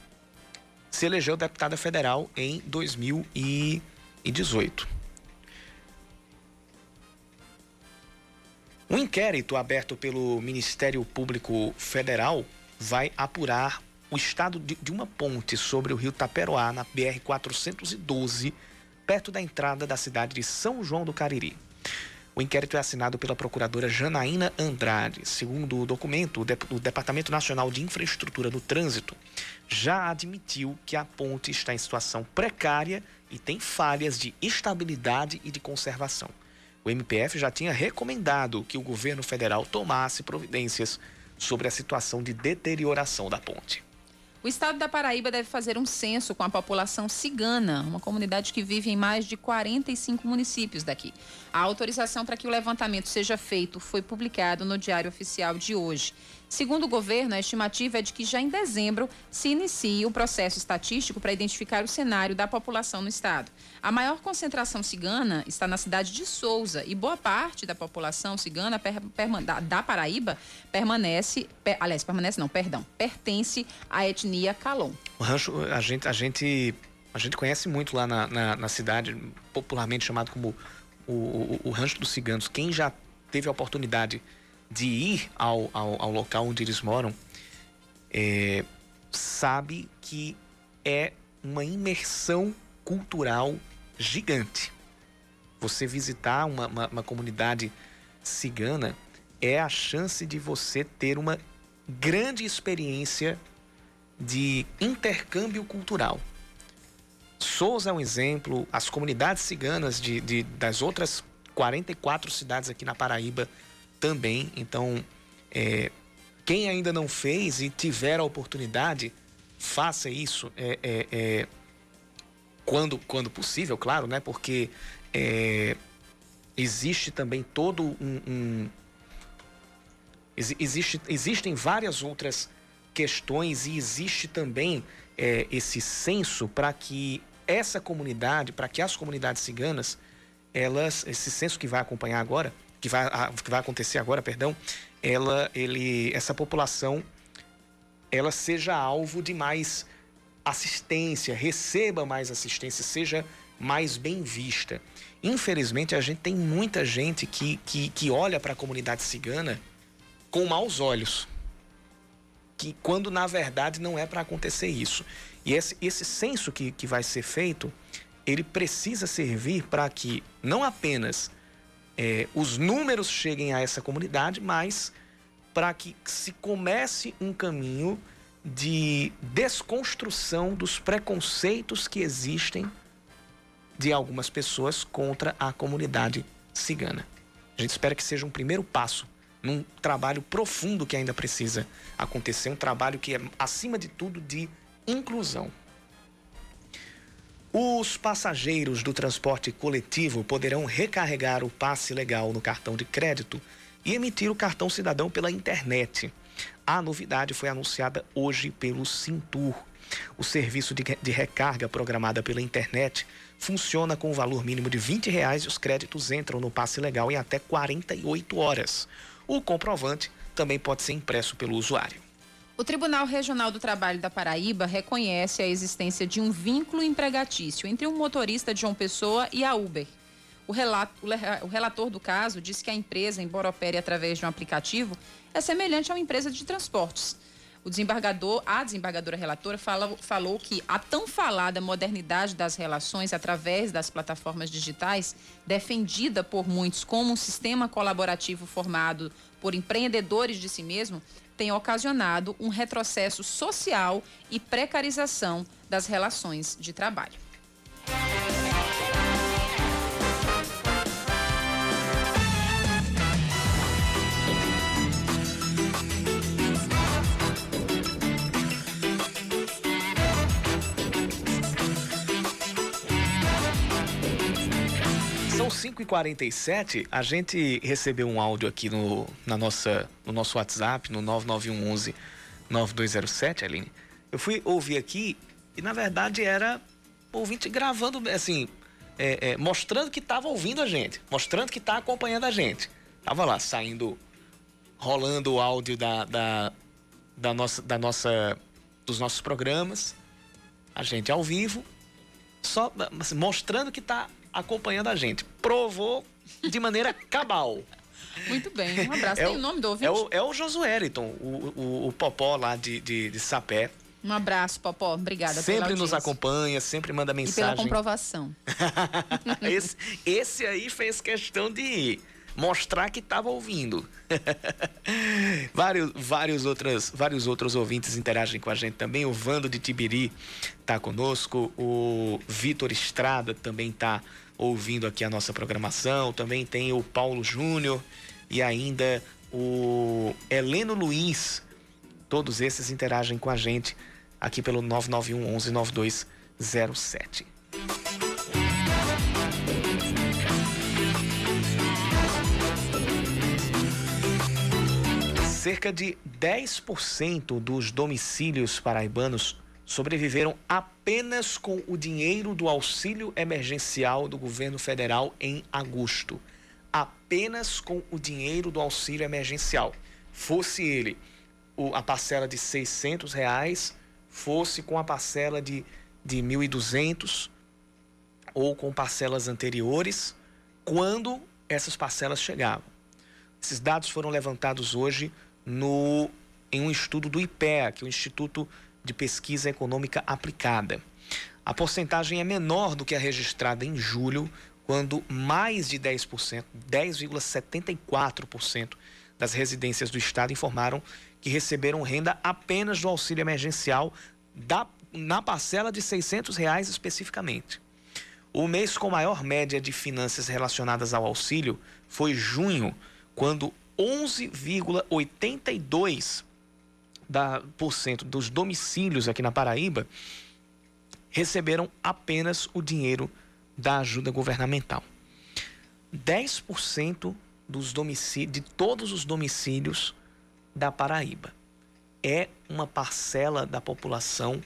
se elegeu deputada federal em 2018. Um inquérito aberto pelo Ministério Público Federal vai apurar o estado de, de uma ponte sobre o rio Taperoá, na BR-412, perto da entrada da cidade de São João do Cariri. O inquérito é assinado pela procuradora Janaína Andrade. Segundo o documento, o Departamento Nacional de Infraestrutura do Trânsito já admitiu que a ponte está em situação precária e tem falhas de estabilidade e de conservação. O MPF já tinha recomendado que o governo federal tomasse providências sobre a situação de deterioração da ponte.
O estado da Paraíba deve fazer um censo com a população cigana, uma comunidade que vive em mais de 45 municípios daqui. A autorização para que o levantamento seja feito foi publicado no Diário Oficial de hoje. Segundo o governo, a estimativa é de que já em dezembro se inicie o processo estatístico para identificar o cenário da população no estado. A maior concentração cigana está na cidade de Souza e boa parte da população cigana per, da, da, Paraíba permanece, per, aliás, permanece não, perdão, pertence à etnia Calon.
O rancho, a gente, a gente, a gente conhece muito lá na, na, na cidade, popularmente chamado como o, o, o Rancho dos Ciganos. Quem já teve a oportunidade de ir ao, ao, ao local onde eles moram, é, sabe que é uma imersão cultural gigante. Você visitar uma, uma, uma comunidade cigana é a chance de você ter uma grande experiência de intercâmbio cultural. Souza é um exemplo, as comunidades ciganas de, de, das outras 44 cidades aqui na Paraíba também. Então, é, quem ainda não fez e tiver a oportunidade, faça isso é, é, é quando, quando possível, claro, né? Porque é, existe também todo um, um existe, existem várias outras questões e existe também é, esse senso para que essa comunidade, para que as comunidades ciganas, elas, esse senso que vai acompanhar agora, que vai, que vai acontecer agora, perdão, ela, ele, essa população, ela seja alvo de mais assistência, receba mais assistência, seja mais bem vista. Infelizmente, a gente tem muita gente que, que, que olha para a comunidade cigana com maus olhos. Que quando na verdade não é para acontecer isso. E esse, esse censo que, que vai ser feito, ele precisa servir para que não apenas é, os números cheguem a essa comunidade, mas para que se comece um caminho de desconstrução dos preconceitos que existem de algumas pessoas contra a comunidade cigana. A gente espera que seja um primeiro passo num trabalho profundo que ainda precisa acontecer, um trabalho que é, acima de tudo, de inclusão. Os passageiros do transporte coletivo poderão recarregar o passe legal no cartão de crédito e emitir o cartão cidadão pela internet. A novidade foi anunciada hoje pelo Cintur. O serviço de, recarga programada pela internet funciona com o valor mínimo de 20 reais e os créditos entram no passe legal em até 48 horas. O comprovante também pode ser impresso pelo usuário.
O Tribunal Regional do Trabalho da Paraíba reconhece a existência de um vínculo empregatício entre um motorista de João Pessoa e a Uber. O, relato, o relator do caso disse que a empresa, embora opere através de um aplicativo, é semelhante a uma empresa de transportes. O desembargador, a desembargadora relatora falou que a tão falada modernidade das relações através das plataformas digitais, defendida por muitos como um sistema colaborativo formado por empreendedores de si mesmo, tem ocasionado um retrocesso social e precarização das relações de trabalho.
5h47, a gente recebeu um áudio aqui no, na nossa, no nosso WhatsApp, no 99111 9207, Aline. Eu fui ouvir aqui e, na verdade, era ouvinte gravando, assim, é, é, mostrando que estava ouvindo a gente, mostrando que está acompanhando a gente. Tava lá, saindo, rolando o áudio da, da, da, nossa, da nossa, dos nossos programas, a gente ao vivo, só mostrando que está acompanhando a gente. Provou de maneira cabal.
Muito bem, um abraço. É Tem o, nome do ouvinte? É
o, é o Josuériton, o, o, o Popó lá de, de, de Sapé.
Um abraço, Popó. Obrigada
Sempre nos acompanha, sempre manda mensagem. E
pela comprovação.
esse, esse aí fez questão de mostrar que estava ouvindo. vários, vários, outras, vários outros ouvintes interagem com a gente também. O Vando de Tibiri está conosco. O Vitor Estrada também está ouvindo aqui a nossa programação. Também tem o Paulo Júnior e ainda o Heleno Luiz. Todos esses interagem com a gente aqui pelo 991 11 9207. Cerca de 10% dos domicílios paraibanos sobreviveram apenas com o dinheiro do auxílio emergencial do governo federal em agosto. Apenas com o dinheiro do auxílio emergencial. Fosse ele a parcela de 600 reais, fosse com a parcela de, de 1.200 ou com parcelas anteriores, quando essas parcelas chegavam. Esses dados foram levantados hoje no, em um estudo do IPEA, que é o Instituto de Pesquisa Econômica Aplicada. A porcentagem é menor do que a registrada em julho, quando mais de 10%, 10,74% das residências do estado informaram que receberam renda apenas do auxílio emergencial da, na parcela de 600 reais especificamente. O mês com maior média de finanças relacionadas ao auxílio foi junho, quando 11,82% dos domicílios aqui na Paraíba receberam apenas o dinheiro da ajuda governamental. 10% dos domicílios, de todos os domicílios da Paraíba. É uma parcela da população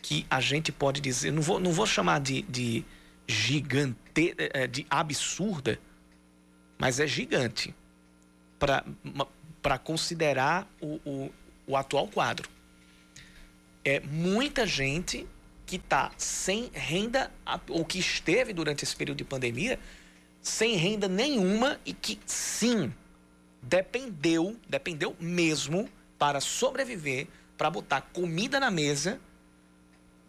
que a gente pode dizer, não vou, não vou chamar de, de gigante, eh, de absurda, mas é gigante para considerar o, o, o atual quadro. É muita gente que está sem renda, ou que esteve durante esse período de pandemia, sem renda nenhuma e que sim dependeu, dependeu mesmo para sobreviver, para botar comida na mesa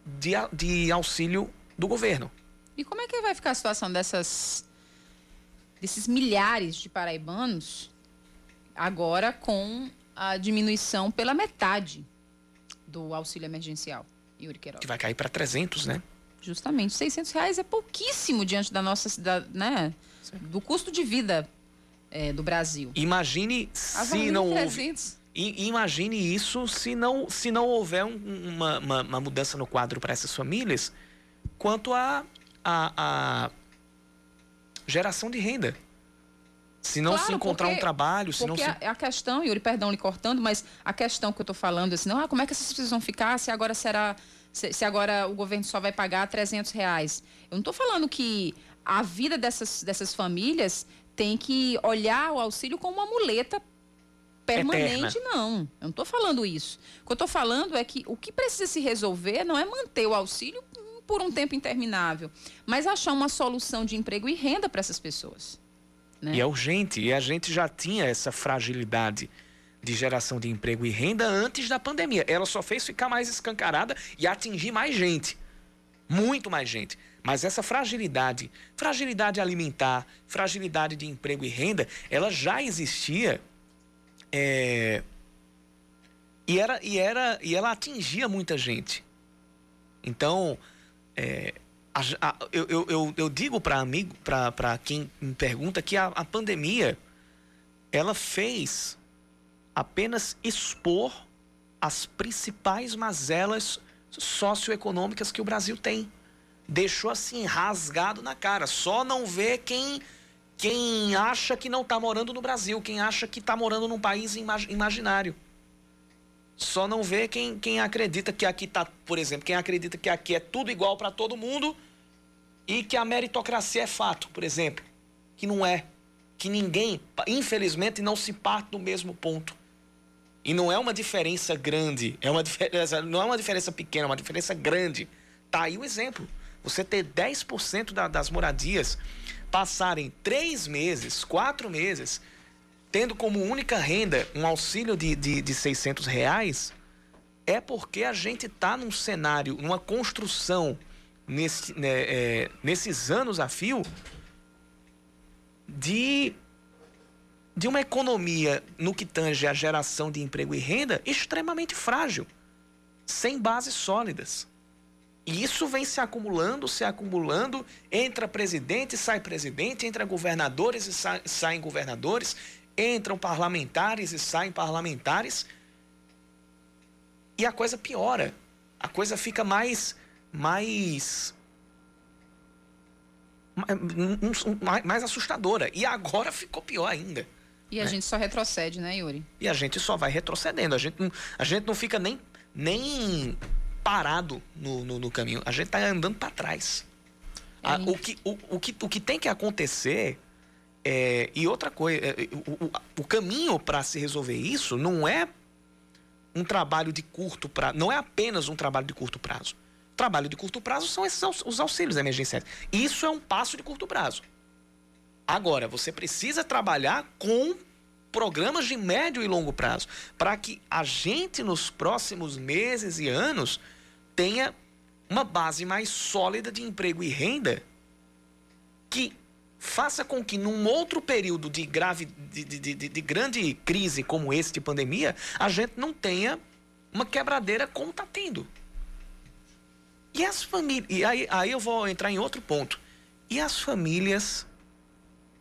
de, de auxílio do governo.
E como é que vai ficar a situação dessas desses milhares de paraibanos agora com a diminuição pela metade do auxílio emergencial, Yuri Queiroga?
Que vai cair para 300, né?
Justamente, 600 reais é pouquíssimo diante da nossa cidade, né? Do custo de vida é, do Brasil.
Imagine se não houve. Imagine isso se não, se não houver um, uma, uma, uma, mudança no quadro para essas famílias quanto a, a, a geração de renda. Se não claro, se encontrar porque, um trabalho, se não se...
a, a questão, Yuri, perdão lhe cortando, mas a questão que eu estou falando, assim, não, ah, como é que essas pessoas vão ficar se agora será, se, se agora o governo só vai pagar 300 reais? Eu não estou falando que a vida dessas, dessas famílias tem que olhar o auxílio como uma muleta permanente, Eterna. não. Eu não estou falando isso. O que eu estou falando é que o que precisa se resolver não é manter o auxílio por um tempo interminável, mas achar uma solução de emprego e renda para essas pessoas. Né?
E é urgente. E a gente já tinha essa fragilidade de geração de emprego e renda antes da pandemia. Ela só fez ficar mais escancarada e atingir mais gente. Muito mais gente. Mas essa fragilidade, fragilidade alimentar, fragilidade de emprego e renda, ela já existia. É... E, era, e, era, e ela atingia muita gente. Então, é, a, a, eu, eu, eu, digo para amigo, para quem me pergunta que a, a pandemia ela fez apenas expor as principais mazelas socioeconômicas que o Brasil tem. Deixou assim rasgado na cara. Só não vê quem quem acha que não está morando no Brasil, quem acha que está morando num país imaginário. Só não vê quem, quem acredita que aqui está, por exemplo, quem acredita que aqui é tudo igual para todo mundo e que a meritocracia é fato, por exemplo. Que não é. Que ninguém, infelizmente, não se parte do mesmo ponto. E não é uma diferença grande, é uma diferença, não é uma diferença pequena, é uma diferença grande. Tá aí o exemplo. Você ter 10% da, das moradias passarem três meses, quatro meses tendo como única renda um auxílio de, de, de 600 reais, é porque a gente está num cenário, numa construção nesse, né, é, nesses anos a fio de, de uma economia no que tange a geração de emprego e renda extremamente frágil, sem bases sólidas. E isso vem se acumulando, se acumulando, entra presidente, sai presidente, entra governadores e sa saem governadores, entram parlamentares e saem parlamentares. E a coisa piora. A coisa fica mais. Mais. mais assustadora. E agora ficou pior ainda.
E a né? gente só retrocede, né, Yuri?
E a gente só vai retrocedendo. A gente não, a gente não fica nem, nem parado no, no, no caminho. A gente está andando para trás. É a, o, que, o, o, que, o que tem que acontecer é, e outra coisa, é, o, o, o caminho para se resolver isso não é um trabalho de curto prazo, não é apenas um trabalho de curto prazo. Trabalho de curto prazo são esses os auxílios emergenciais. Isso é um passo de curto prazo. Agora, você precisa trabalhar com programas de médio e longo prazo para que a gente nos próximos meses e anos tenha uma base mais sólida de emprego e renda que faça com que num outro período de grave, de, de, de, de grande crise como esse de pandemia, a gente não tenha uma quebradeira como está tendo. E as famílias. E aí, aí eu vou entrar em outro ponto. E as famílias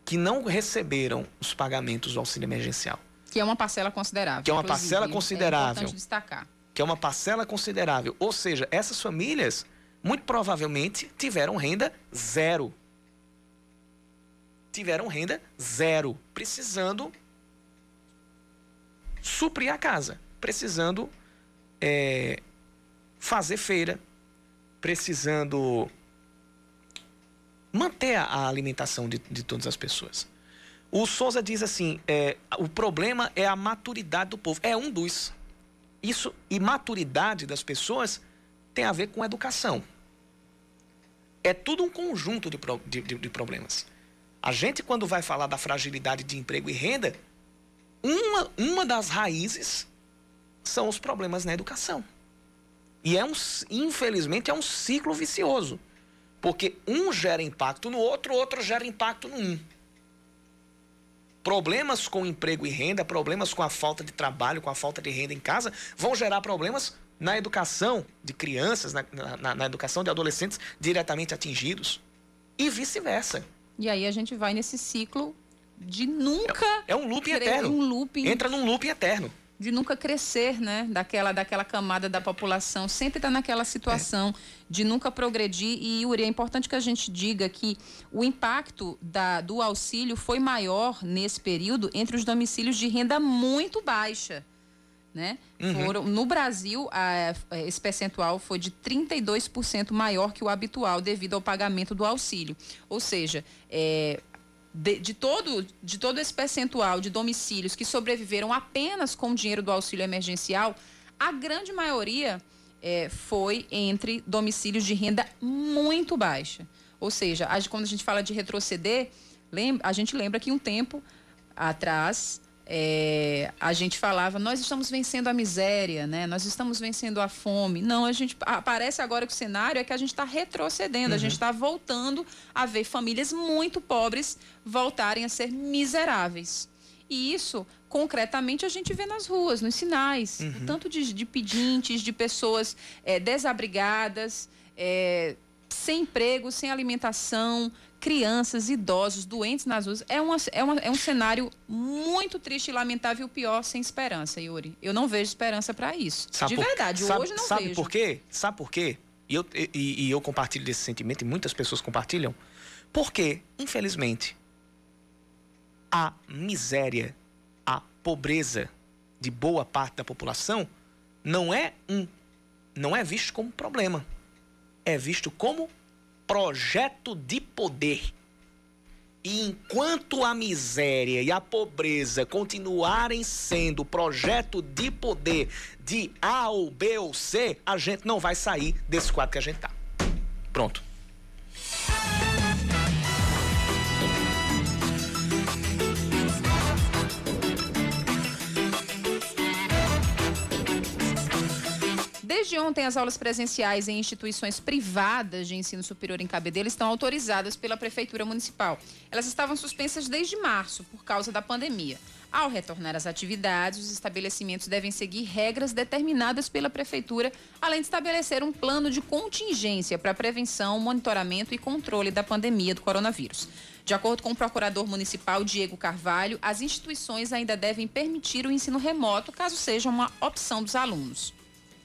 que não receberam os pagamentos do auxílio emergencial?
Que é uma parcela considerável.
Que é uma parcela considerável. É
destacar.
Que é uma parcela considerável. Ou seja, essas famílias, muito provavelmente, tiveram renda zero tiveram renda zero, precisando suprir a casa, precisando é, fazer feira, precisando manter a alimentação de, de todas as pessoas. O Souza diz assim: é, o problema é a maturidade do povo. É um dos. Isso e maturidade das pessoas tem a ver com educação. É tudo um conjunto de, de, de problemas. A gente, quando vai falar da fragilidade de emprego e renda, uma, uma das raízes são os problemas na educação. E é um, infelizmente, é um ciclo vicioso. Porque um gera impacto no outro, o outro gera impacto no um. Problemas com emprego e renda, problemas com a falta de trabalho, com a falta de renda em casa, vão gerar problemas na educação de crianças, na, na, na educação de adolescentes diretamente atingidos e vice-versa.
E aí a gente vai nesse ciclo de nunca.
É, é um looping eterno. Um
looping,
Entra num looping eterno.
De nunca crescer, né? Daquela, daquela camada da população. Sempre está naquela situação é. de nunca progredir. E, Yuri, é importante que a gente diga que o impacto da, do auxílio foi maior nesse período entre os domicílios de renda muito baixa. Né? Uhum. Foram, no Brasil, a, esse percentual foi de 32% maior que o habitual devido ao pagamento do auxílio. Ou seja, é, de, de, todo, de todo esse percentual de domicílios que sobreviveram apenas com o dinheiro do auxílio emergencial, a grande maioria é, foi entre domicílios de renda muito baixa. Ou seja, quando a gente fala de retroceder, lembra, a gente lembra que um tempo atrás é, a gente falava, nós estamos vencendo a miséria, né? Nós estamos vencendo a fome. Não, a gente aparece agora que o cenário é que a gente está retrocedendo, uhum. a gente está voltando a ver famílias muito pobres voltarem a ser miseráveis. E isso, concretamente, a gente vê nas ruas, nos sinais, uhum. tanto de, de, pedintes, de pessoas é, desabrigadas, é, sem emprego, sem alimentação, crianças, idosos, doentes nas ruas. É, uma, é, uma, é um cenário muito triste e lamentável e pior sem esperança, Yuri. Eu não vejo esperança para isso. Sabe de por, verdade,
sabe,
hoje não
sabe
vejo.
Sabe por quê? Sabe por quê? E eu, e, e eu compartilho desse sentimento e muitas pessoas compartilham. Porque, infelizmente, a miséria, a pobreza de boa parte da população não é um não é visto como problema. É visto como projeto de poder. E enquanto a miséria e a pobreza continuarem sendo projeto de poder de A ou B ou C, a gente não vai sair desse quadro que a gente tá. Pronto.
Desde ontem, as aulas presenciais em instituições privadas de ensino superior em Cabedelo estão autorizadas pela Prefeitura Municipal. Elas estavam suspensas desde março por causa da pandemia. Ao retornar às atividades, os estabelecimentos devem seguir regras determinadas pela Prefeitura, além de estabelecer um plano de contingência para prevenção, monitoramento e controle da pandemia do coronavírus. De acordo com o procurador municipal Diego Carvalho, as instituições ainda devem permitir o ensino remoto, caso seja uma opção dos alunos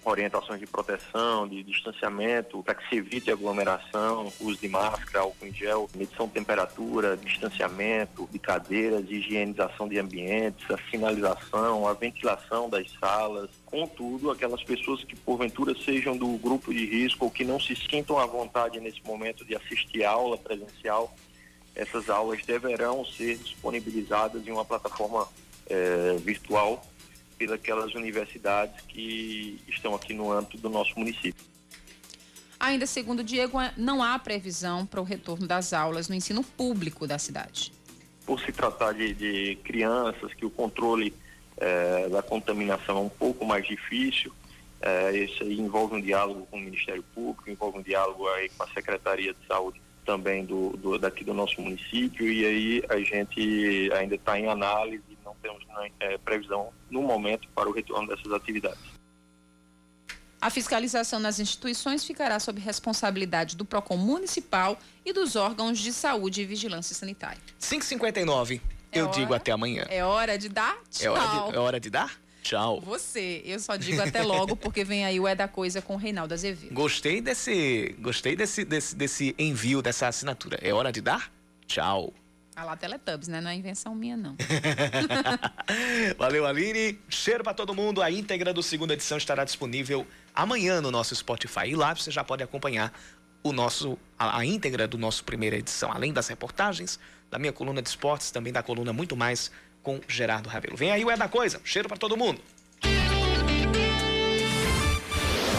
orientações de proteção, de distanciamento, para que se evite aglomeração, uso de máscara, álcool em gel, medição de temperatura, distanciamento de cadeiras, higienização de ambientes, a sinalização, a ventilação das salas. Contudo, aquelas pessoas que porventura sejam do grupo de risco ou que não se sintam à vontade nesse momento de assistir aula presencial, essas aulas deverão ser disponibilizadas em uma plataforma é, virtual pelas universidades que estão aqui no âmbito do nosso município.
Ainda segundo Diego, não há previsão para o retorno das aulas no ensino público da cidade.
Por se tratar de, de crianças, que o controle eh, da contaminação é um pouco mais difícil, eh, isso envolve um diálogo com o Ministério Público, envolve um diálogo aí com a Secretaria de Saúde também do, do daqui do nosso município e aí a gente ainda está em análise temos né, é, previsão no momento para o retorno dessas atividades.
A fiscalização nas instituições ficará sob responsabilidade do PROCON municipal e dos órgãos de saúde e vigilância sanitária.
5h59. É eu hora, digo até amanhã.
É hora de dar tchau.
É hora de, é hora de dar tchau.
Você, eu só digo até logo porque vem aí o É da Coisa com o Reinaldo Azevedo.
Gostei desse, gostei desse, desse, desse envio, dessa assinatura. É hora de dar tchau.
A lá Teletubbies, né? Não é invenção minha, não.
Valeu, Aline. Cheiro para todo mundo. A íntegra do segunda edição estará disponível amanhã no nosso Spotify. E lá você já pode acompanhar o nosso, a, a íntegra do nosso primeira edição, além das reportagens, da minha coluna de esportes, também da coluna Muito Mais com Gerardo Rabelo. Vem aí o É da Coisa. Cheiro para todo mundo.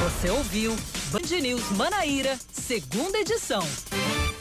Você ouviu Band News Manaíra, segunda edição.